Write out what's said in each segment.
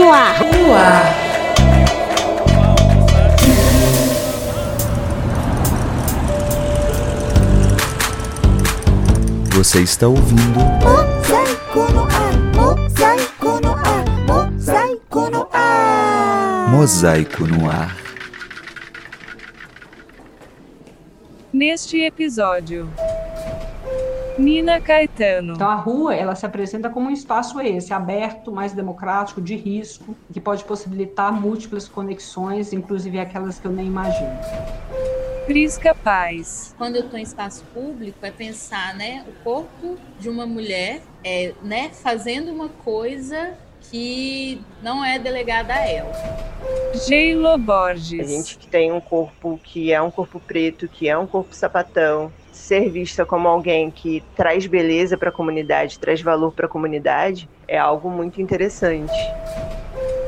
No ar. No ar. Você está ouvindo Mosaico no ar, mosaico no ar, mosaico no ar. Mosaico no Ar. Neste episódio, Nina Caetano. Então a rua, ela se apresenta como um espaço esse, aberto, mais democrático, de risco, que pode possibilitar múltiplas conexões, inclusive aquelas que eu nem imagino. Prisca Paz. quando eu estou em espaço público é pensar né o corpo de uma mulher é, né fazendo uma coisa que não é delegada a ela Geilo A Borges. gente que tem um corpo que é um corpo preto, que é um corpo sapatão, ser vista como alguém que traz beleza para a comunidade, traz valor para a comunidade, é algo muito interessante.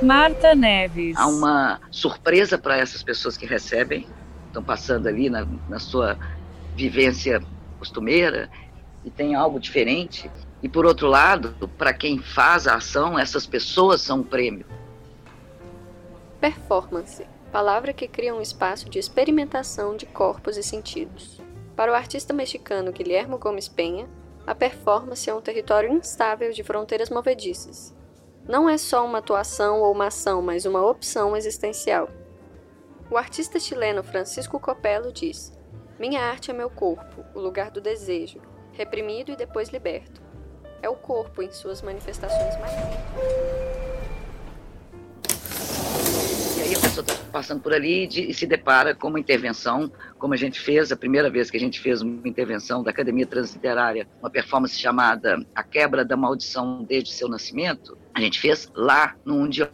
Marta Neves. há uma surpresa para essas pessoas que recebem, estão passando ali na, na sua vivência costumeira e tem algo diferente. E por outro lado, para quem faz a ação, essas pessoas são um prêmio. Performance palavra que cria um espaço de experimentação de corpos e sentidos. Para o artista mexicano Guilhermo Gomes Penha, a performance é um território instável de fronteiras movediças. Não é só uma atuação ou uma ação, mas uma opção existencial. O artista chileno Francisco Copello diz: Minha arte é meu corpo, o lugar do desejo, reprimido e depois liberto. É o corpo em suas manifestações mais. A pessoa está passando por ali de- e se depara com uma intervenção, como a gente fez, a primeira vez que a gente fez uma intervenção da Academia Transliterária, uma performance chamada A Quebra da Maldição Desde Seu Nascimento, a gente fez lá no Undió,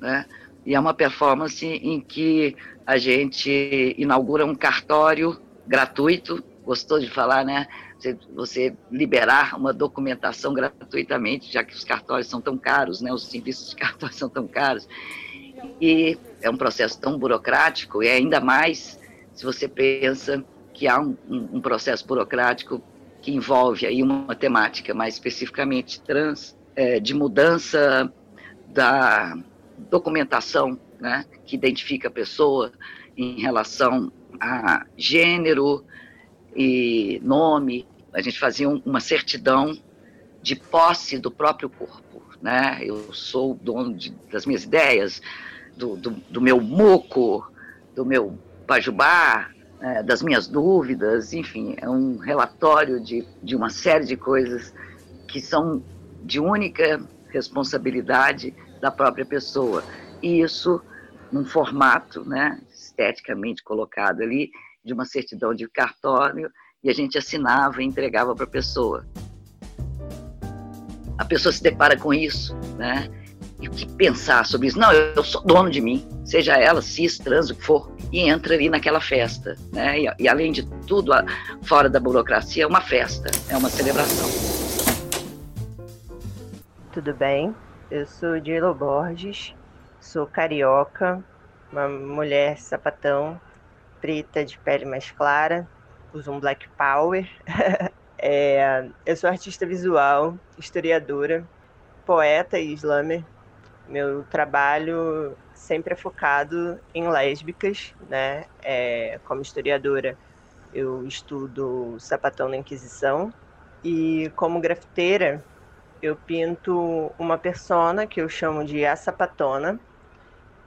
né? E é uma performance em que a gente inaugura um cartório gratuito, gostou de falar, né? Você, você liberar uma documentação gratuitamente, já que os cartórios são tão caros, né? Os serviços de cartório são tão caros. E é um processo tão burocrático, e ainda mais se você pensa que há um, um- processo burocrático que envolve aí uma temática mais especificamente trans, eh, de mudança da documentação, né, que identifica a pessoa em relação a gênero e nome. A gente fazia um- uma certidão de posse do próprio corpo, né? Eu sou dono de- das minhas ideias, do, do, do meu muco, do meu pajubá, eh, das minhas dúvidas, enfim, é um relatório de, de uma série de coisas que são de única responsabilidade da própria pessoa. E isso num formato, né, esteticamente colocado ali, de uma certidão de cartório, e a gente assinava e entregava para a pessoa. A pessoa se depara com isso, né? E que pensar sobre isso? Não, eu, sou dono de mim, seja ela cis, trans, o que for, e entra ali naquela festa, né? E, e além de tudo, a- fora da burocracia, é uma festa, é uma celebração. Tudo bem? Eu sou Dilo Borges, sou carioca, uma mulher sapatão, preta de pele mais clara, uso um black power. É, eu sou artista visual, historiadora, poeta e slammer. Meu trabalho sempre é focado em lésbicas, né? É, como historiadora, eu estudo sapatão na Inquisição. E como grafiteira eu pinto uma persona que eu chamo de a sapatona,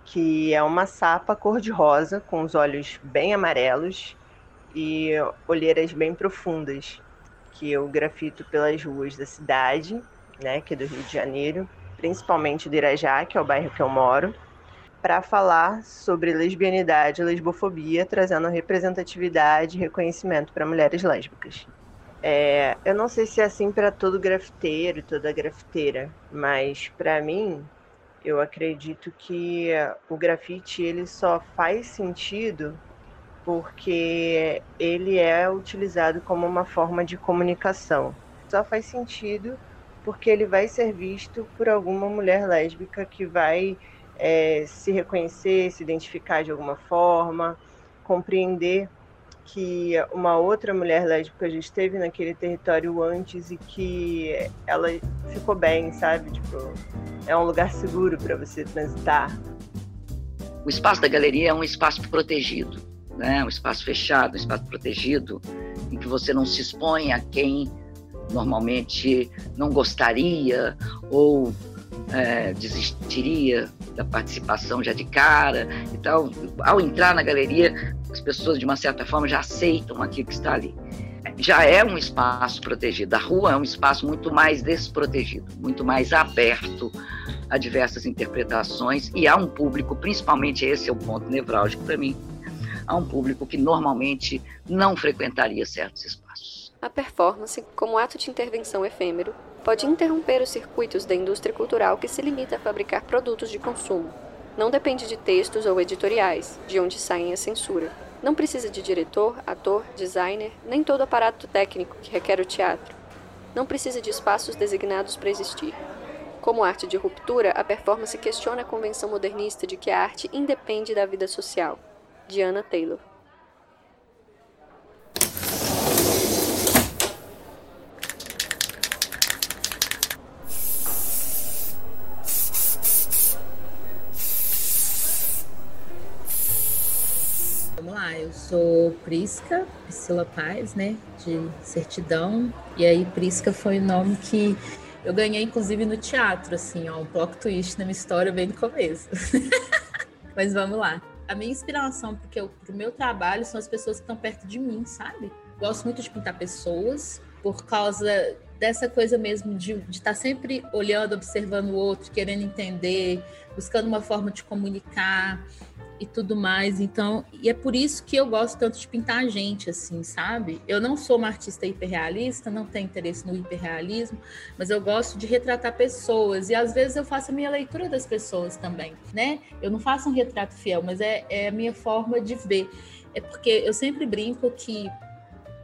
que é uma sapa cor-de-rosa com os olhos bem amarelos e olheiras bem profundas, que eu grafito pelas ruas da cidade, né, que é do Rio de Janeiro, principalmente do Irajá, que é o bairro que eu moro, para falar sobre lesbianidade e lesbofobia, trazendo representatividade e reconhecimento para mulheres lésbicas. É, eu não sei se é assim para todo grafiteiro, toda grafiteira, mas para mim, eu acredito que o grafite ele só faz sentido porque ele é utilizado como uma forma de comunicação. Só faz sentido porque ele vai ser visto por alguma mulher lésbica que vai é, se reconhecer, se identificar de alguma forma, compreender que uma outra mulher lésbica já esteve naquele território antes e que ela ficou bem, sabe? Tipo, é um lugar seguro para você transitar. O espaço da galeria é um espaço protegido, né? Um espaço fechado, um espaço protegido, em que você não se expõe a quem normalmente não gostaria ou é, desistiria da participação já de cara e tal. Ao entrar na galeria, as pessoas de uma certa forma já aceitam aquilo que está ali. Já é um espaço protegido. A rua é um espaço muito mais desprotegido, muito mais aberto a diversas interpretações e há um público, principalmente esse é o ponto nevrálgico para mim, há um público que normalmente não frequentaria certos espaços. A performance, como ato de intervenção efêmero, pode interromper os circuitos da indústria cultural que se limita a fabricar produtos de consumo. Não depende de textos ou editoriais, de onde saem a censura. Não precisa de diretor, ator, designer, nem todo aparato técnico que requer o teatro. Não precisa de espaços designados para existir. Como arte de ruptura, a performance questiona a convenção modernista de que a arte independe da vida social. Diana Taylor. Eu sou Prisca, Priscila Paz, né, de certidão. E aí Prisca foi o nome que eu ganhei, inclusive, no teatro, assim, ó, um plot twist na minha história bem no começo. Mas vamos lá. A minha inspiração porque pro meu trabalho são as pessoas que estão perto de mim, sabe? Gosto muito de pintar pessoas por causa dessa coisa mesmo de estar tá sempre olhando, observando o outro, querendo entender, buscando uma forma de comunicar e tudo mais. Então, e é por isso que eu gosto tanto de pintar a gente, assim, sabe? Eu não sou uma artista hiperrealista, não tenho interesse no hiperrealismo, mas eu gosto de retratar pessoas. E às vezes eu faço a minha leitura das pessoas também, né? Eu não faço um retrato fiel, mas é, é a minha forma de ver. É porque eu sempre brinco que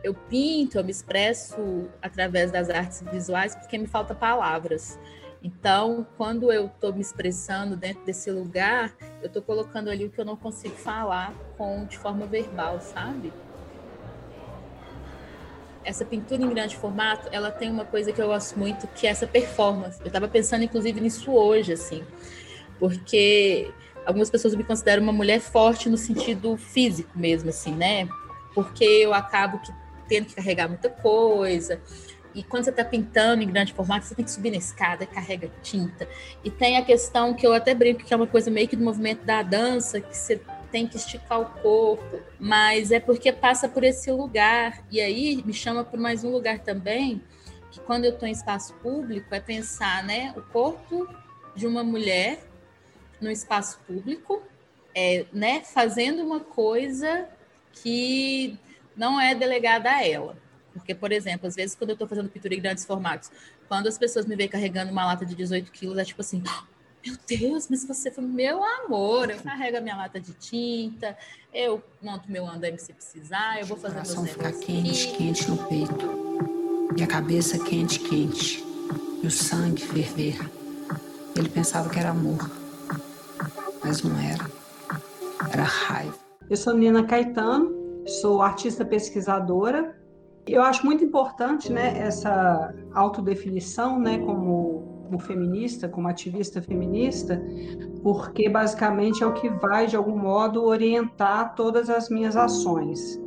eu pinto, eu me expresso através das artes visuais porque me falta palavras. Então, quando eu estou me expressando dentro desse lugar, eu estou colocando ali o que eu não consigo falar com de forma verbal, sabe? Essa pintura em grande formato, ela tem uma coisa que eu gosto muito, que é essa performance. Eu estava pensando, inclusive, nisso hoje, assim, porque algumas pessoas me consideram uma mulher forte no sentido físico mesmo, assim, né? Porque eu acabo que tendo que carregar muita coisa, e quando você está pintando em grande formato, você tem que subir na escada, carrega tinta. E tem a questão que eu até brinco que é uma coisa meio que do movimento da dança, que você tem que esticar o corpo, mas é porque passa por esse lugar. E aí me chama por mais um lugar também, que quando eu estou em espaço público, é pensar né, o corpo de uma mulher no espaço público, é, né, fazendo uma coisa que não é delegada a ela. Porque, por exemplo, às vezes quando eu estou fazendo pintura em grandes formatos, quando as pessoas me veem carregando uma lata de 18 quilos, é tipo assim, meu Deus, mas você foi meu amor. Eu carrego a minha lata de tinta, eu monto meu andame se precisar, eu vou fazer o coração ficar quente, aqui. quente no peito. E a cabeça quente, quente. E o sangue ferver. Ele pensava que era amor. Mas não era. Era raiva. Eu sou Nina Caetano, sou artista pesquisadora eu acho muito importante né, essa autodefinição né, como, como feminista, como ativista feminista, porque basicamente é o que vai, de algum modo, orientar todas as minhas ações.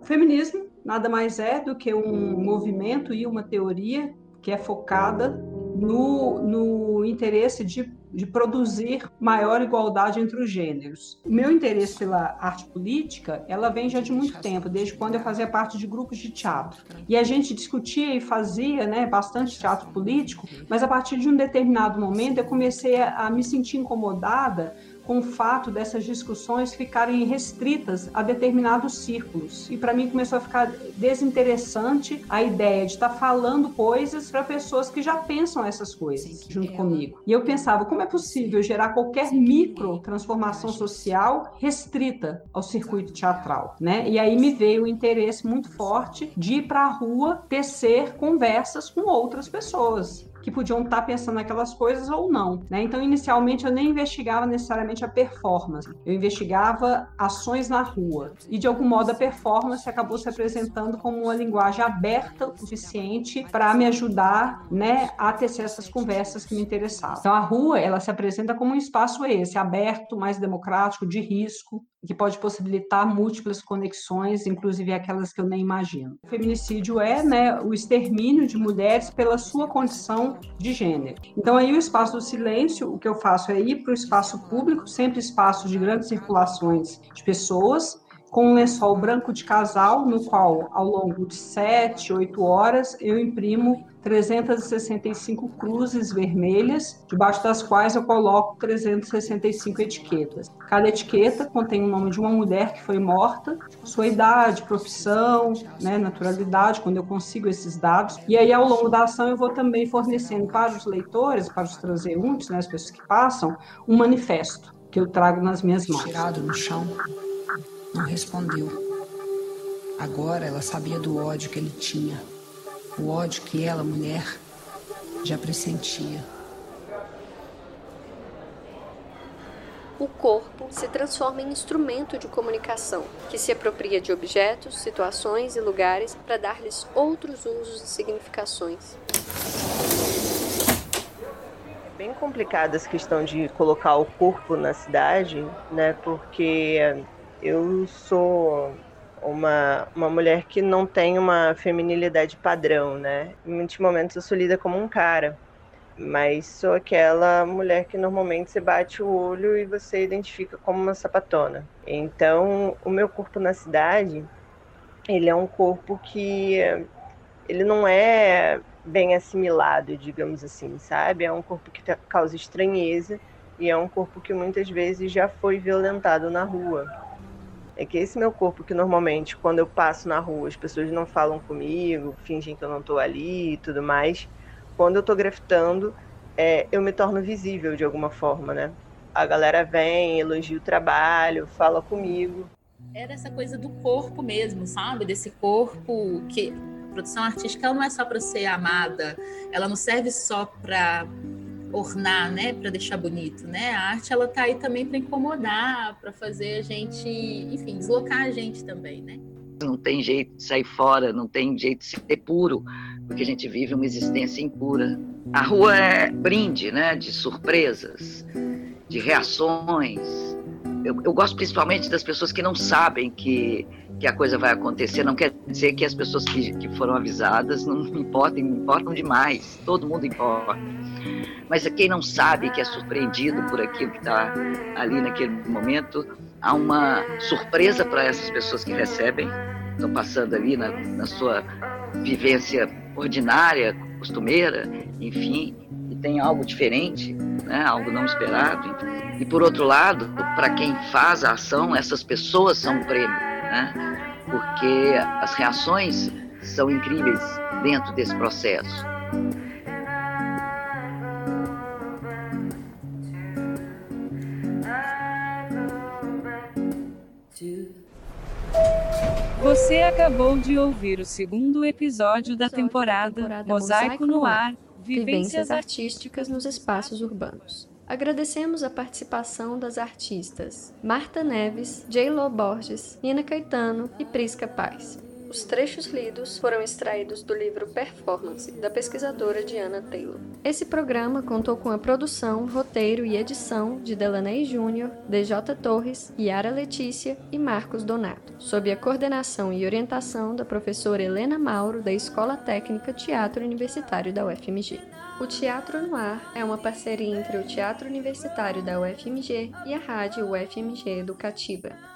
O feminismo nada mais é do que um movimento e uma teoria que é focada no, no interesse de de produzir maior igualdade entre os gêneros. O meu interesse pela arte política, ela vem já de muito tempo, desde quando eu fazia parte de grupos de teatro. E a gente discutia e fazia, né, bastante teatro político, mas a partir de um determinado momento eu comecei a, a me sentir incomodada com o fato dessas discussões ficarem restritas a determinados círculos. E para mim começou a ficar desinteressante a ideia de estar tá falando coisas para pessoas que já pensam essas coisas junto comigo. E eu pensava, como é possível gerar qualquer micro transformação social restrita ao circuito teatral, né? E aí me veio o interesse muito forte de ir para a rua tecer conversas com outras pessoas que podiam estar pensando naquelas coisas ou não. Né? Então, inicialmente, eu nem investigava necessariamente a performance, eu investigava ações na rua. E, de algum modo, a performance acabou se apresentando como uma linguagem aberta o suficiente para me ajudar né, a tecer essas conversas que me interessavam. Então, a rua ela se apresenta como um espaço esse, aberto, mais democrático, de risco, que pode possibilitar múltiplas conexões, inclusive aquelas que eu nem imagino. O feminicídio é né, o extermínio de mulheres pela sua condição de gênero. Então, aí o espaço do silêncio, o que eu faço é ir para o espaço público, sempre espaço de grandes circulações de pessoas, com um lençol branco de casal, no qual, ao longo de sete, oito horas, eu imprimo 365 cruzes vermelhas, debaixo das quais eu coloco 365 etiquetas. Cada etiqueta contém o nome de uma mulher que foi morta, sua idade, profissão, né, naturalidade, quando eu consigo esses dados. E aí, ao longo da ação, eu vou também fornecendo para os leitores, para os transeuntes, né, as pessoas que passam, um manifesto que eu trago nas minhas mãos. Tirado no chão não respondeu. Agora ela sabia do ódio que ele tinha, o ódio que ela, mulher, já pressentia. O corpo se transforma em instrumento de comunicação, que se apropria de objetos, situações e lugares para dar-lhes outros usos e significações. É bem complicada essa questão de colocar o corpo na cidade, né? Porque eu sou uma, uma mulher que não tem uma feminilidade padrão, né? Em muitos momentos eu sou lida como um cara, mas sou aquela mulher que normalmente você bate o olho e você identifica como uma sapatona. Então, o meu corpo na cidade, ele é um corpo que ele não é bem assimilado, digamos assim, sabe? É um corpo que causa estranheza e é um corpo que muitas vezes já foi violentado na rua. É que esse meu corpo, que normalmente quando eu passo na rua as pessoas não falam comigo, fingem que eu não estou ali e tudo mais, quando eu estou grafitando, é, eu me torno visível de alguma forma, né? A galera vem, elogia o trabalho, fala comigo. Era essa coisa do corpo mesmo, sabe? Desse corpo que a produção artística ela não é só para ser amada, ela não serve só para ornar, né, para deixar bonito, né? A arte ela tá aí também para incomodar, para fazer a gente, enfim, deslocar a gente também, né? Não tem jeito de sair fora, não tem jeito de ser puro, porque a gente vive uma existência impura. A rua é brinde, né, de surpresas, de reações. Eu, eu gosto principalmente das pessoas que não sabem que que a coisa vai acontecer, não quer dizer que as pessoas que, que foram avisadas não importam, importam demais, todo mundo importa. Mas quem não sabe que é surpreendido por aquilo que está ali naquele momento, há uma surpresa para essas pessoas que recebem, estão passando ali na, na sua vivência ordinária, costumeira, enfim, e tem algo diferente, né, algo não esperado. E por outro lado, para quem faz a ação, essas pessoas são um prêmio né? porque as reações são incríveis dentro desse processo. Você acabou de ouvir o segundo episódio da temporada Mosaico no Ar Vivências Artísticas nos Espaços Urbanos. Agradecemos a participação das artistas Marta Neves, J.Lo Borges, Nina Caetano e Prisca Paz. Os trechos lidos foram extraídos do livro Performance, da pesquisadora Diana Taylor. Esse programa contou com a produção, roteiro e edição de Delaney Júnior, DJ Torres, Yara Letícia e Marcos Donato, sob a coordenação e orientação da professora Helena Mauro, da Escola Técnica Teatro Universitário da UFMG. O Teatro no Ar é uma parceria entre o Teatro Universitário da UFMG e a Rádio UFMG Educativa.